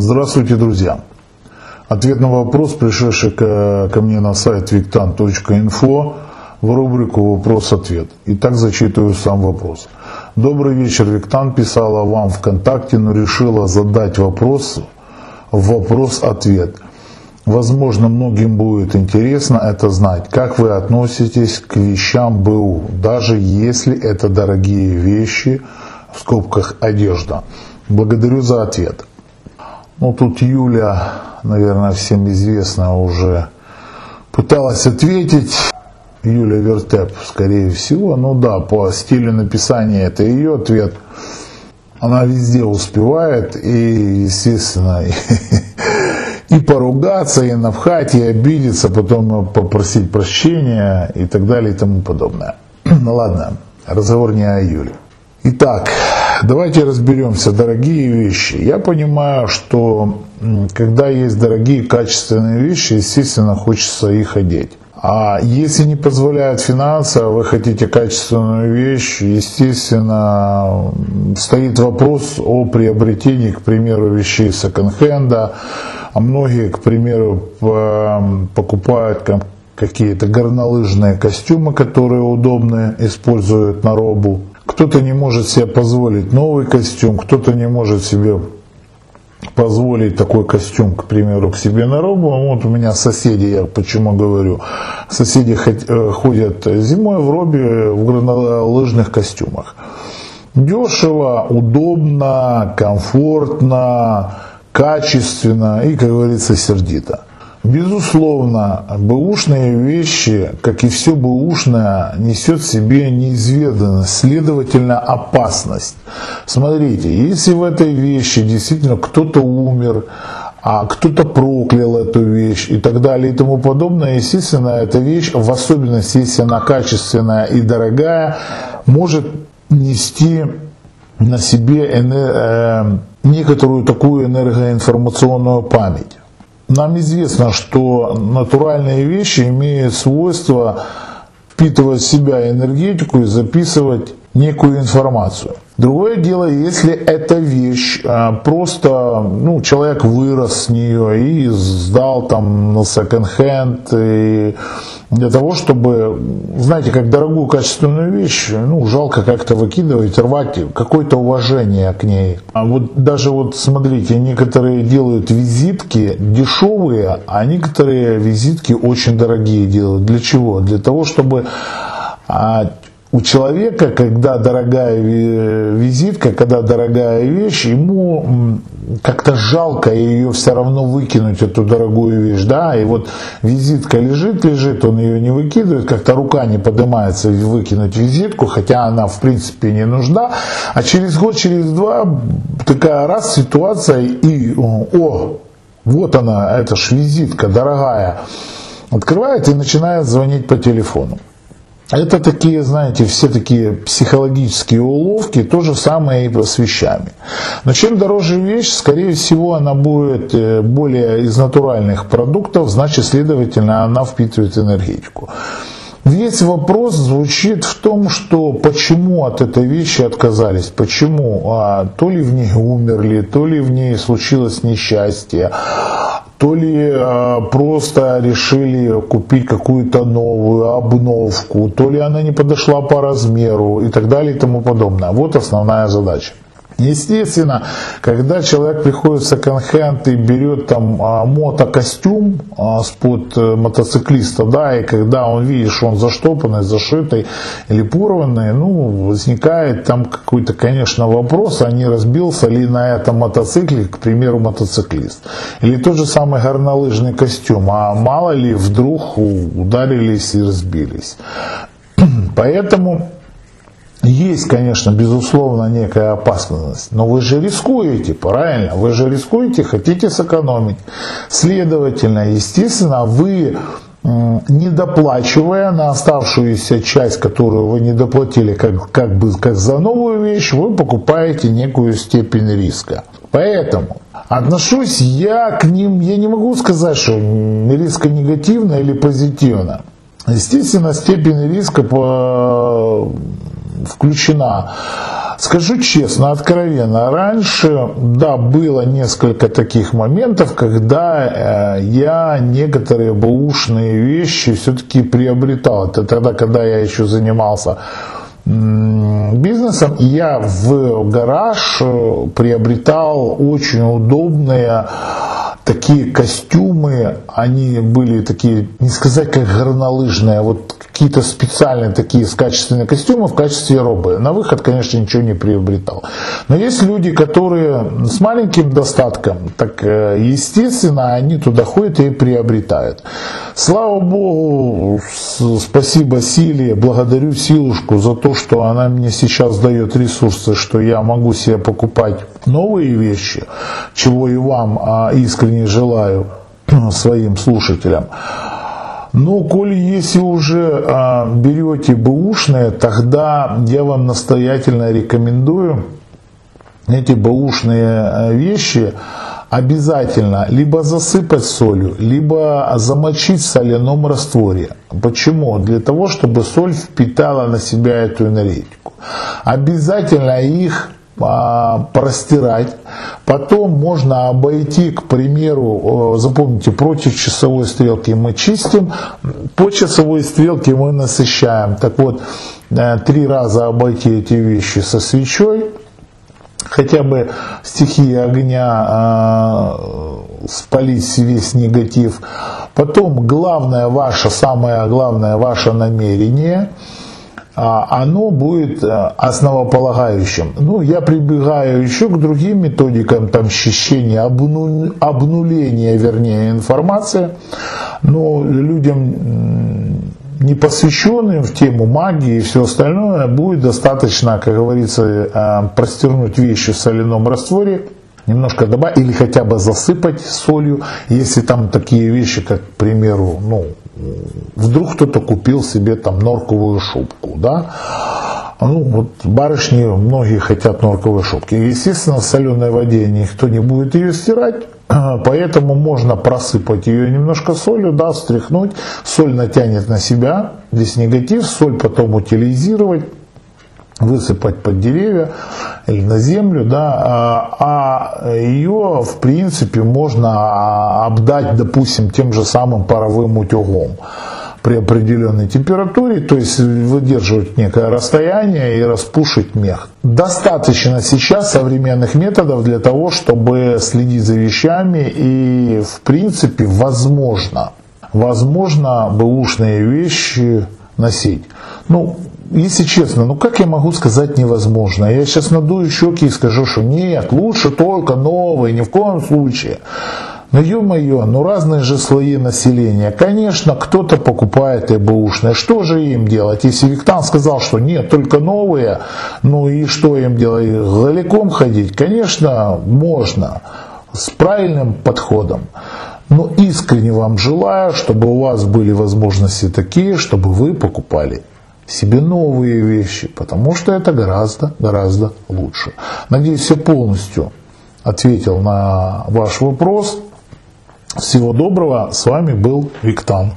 Здравствуйте, друзья! Ответ на вопрос, пришедший ко, ко мне на сайт виктан.инфо в рубрику «Вопрос-ответ». Итак, зачитываю сам вопрос. Добрый вечер, Виктан писала вам ВКонтакте, но решила задать вопрос вопрос-ответ. Возможно, многим будет интересно это знать, как вы относитесь к вещам БУ, даже если это дорогие вещи, в скобках одежда. Благодарю за ответ. Ну, тут Юля, наверное, всем известно уже, пыталась ответить. Юля Вертеп, скорее всего. Ну да, по стилю написания это ее ответ. Она везде успевает и, естественно, и, поругаться, и навхать, и обидеться, потом попросить прощения и так далее и тому подобное. Ну ладно, разговор не о Юле. Итак, давайте разберемся. Дорогие вещи. Я понимаю, что когда есть дорогие качественные вещи, естественно, хочется их одеть. А если не позволяют финансы, а вы хотите качественную вещь, естественно, стоит вопрос о приобретении, к примеру, вещей секонд-хенда. А многие, к примеру, покупают какие-то горнолыжные костюмы, которые удобны, используют на робу. Кто-то не может себе позволить новый костюм, кто-то не может себе позволить такой костюм, к примеру, к себе на робу. Вот у меня соседи, я почему говорю, соседи э, ходят зимой в робе в горнолыжных костюмах. Дешево, удобно, комфортно, качественно и, как говорится, сердито. Безусловно, бэушные вещи, как и все бэушное, несет в себе неизведанность, следовательно опасность. Смотрите, если в этой вещи действительно кто-то умер, а кто-то проклял эту вещь и так далее и тому подобное, естественно, эта вещь, в особенности, если она качественная и дорогая, может нести на себе э, некоторую такую энергоинформационную память. Нам известно, что натуральные вещи имеют свойство впитывать в себя энергетику и записывать некую информацию. Другое дело, если эта вещь а, просто, ну, человек вырос с нее и сдал там на секонд-хенд, и для того, чтобы, знаете, как дорогую качественную вещь, ну, жалко как-то выкидывать, рвать, какое-то уважение к ней. А вот даже вот смотрите, некоторые делают визитки дешевые, а некоторые визитки очень дорогие делают. Для чего? Для того, чтобы а, у человека, когда дорогая визитка, когда дорогая вещь, ему как-то жалко ее все равно выкинуть, эту дорогую вещь, да, и вот визитка лежит, лежит, он ее не выкидывает, как-то рука не поднимается выкинуть визитку, хотя она в принципе не нужна, а через год, через два такая раз ситуация и, о, вот она, эта ж визитка дорогая, открывает и начинает звонить по телефону. Это такие, знаете, все такие психологические уловки, то же самое и с вещами. Но чем дороже вещь, скорее всего, она будет э, более из натуральных продуктов, значит, следовательно, она впитывает энергетику. Весь вопрос звучит в том, что почему от этой вещи отказались, почему, а, то ли в ней умерли, то ли в ней случилось несчастье, то ли э, просто решили купить какую-то новую обновку, то ли она не подошла по размеру и так далее и тому подобное. Вот основная задача. Естественно, когда человек приходит в секонд-хенд и берет там а, мотокостюм а, с-под э, мотоциклиста, да, и когда он видит, что он заштопанный, зашитый или порванный, ну, возникает там какой-то, конечно, вопрос, а не разбился ли на этом мотоцикле, к примеру, мотоциклист. Или тот же самый горнолыжный костюм, а мало ли вдруг ударились и разбились. Поэтому есть, конечно, безусловно, некая опасность, но вы же рискуете, правильно? Вы же рискуете, хотите сэкономить. Следовательно, естественно, вы не доплачивая на оставшуюся часть, которую вы не доплатили как, как бы как за новую вещь, вы покупаете некую степень риска. Поэтому отношусь я к ним, я не могу сказать, что риска негативно или позитивно. Естественно, степень риска по включена Скажу честно, откровенно, раньше, да, было несколько таких моментов, когда э, я некоторые бэушные вещи все-таки приобретал. Это тогда, когда я еще занимался бизнесом, я в гараж э, приобретал очень удобные такие костюмы, они были такие, не сказать как горнолыжные, а вот какие-то специальные такие качественные костюмы в качестве робы. На выход, конечно, ничего не приобретал. Но есть люди, которые с маленьким достатком, так э, естественно, они туда ходят и приобретают. Слава Богу, спасибо Силе, благодарю Силушку за то, что она мне сейчас дает ресурсы, что я могу себе покупать новые вещи, чего и вам а, искренне желаю своим слушателям. Но, коли если уже а, берете бэушные, тогда я вам настоятельно рекомендую эти бэушные а, вещи обязательно либо засыпать солью, либо замочить в соляном растворе. Почему? Для того, чтобы соль впитала на себя эту энергетику. Обязательно их а, простирать. Потом можно обойти, к примеру, запомните, против часовой стрелки мы чистим, по часовой стрелке мы насыщаем. Так вот, э, три раза обойти эти вещи со свечой, хотя бы стихии огня э, спалить весь негатив. Потом главное ваше, самое главное ваше намерение – а, оно будет э, основополагающим. Ну, я прибегаю еще к другим методикам, там, счищения, обну, обнуления, вернее, информации, но людям не посвященным в тему магии и все остальное будет достаточно, как говорится, э, простернуть вещи в соляном растворе, немножко добавить или хотя бы засыпать солью, если там такие вещи, как, к примеру, ну, вдруг кто-то купил себе там норковую шубку, да, ну, вот барышни, многие хотят норковые шубки. Естественно, в соленой воде никто не будет ее стирать, поэтому можно просыпать ее немножко солью, да, встряхнуть. Соль натянет на себя весь негатив, соль потом утилизировать высыпать под деревья или на землю, да, а, а ее, в принципе, можно обдать, допустим, тем же самым паровым утюгом при определенной температуре, то есть выдерживать некое расстояние и распушить мех. Достаточно сейчас современных методов для того, чтобы следить за вещами и, в принципе, возможно, возможно, бэушные вещи носить. Ну, если честно, ну как я могу сказать невозможно? Я сейчас надую щеки и скажу, что нет, лучше только новые, ни в коем случае. Ну ё-моё, ну разные же слои населения. Конечно, кто-то покупает и бэушные. Что же им делать? Если Виктан сказал, что нет, только новые, ну и что им делать? Голиком ходить? Конечно, можно. С правильным подходом. Но искренне вам желаю, чтобы у вас были возможности такие, чтобы вы покупали себе новые вещи, потому что это гораздо, гораздо лучше. Надеюсь, я полностью ответил на ваш вопрос. Всего доброго. С вами был Виктан.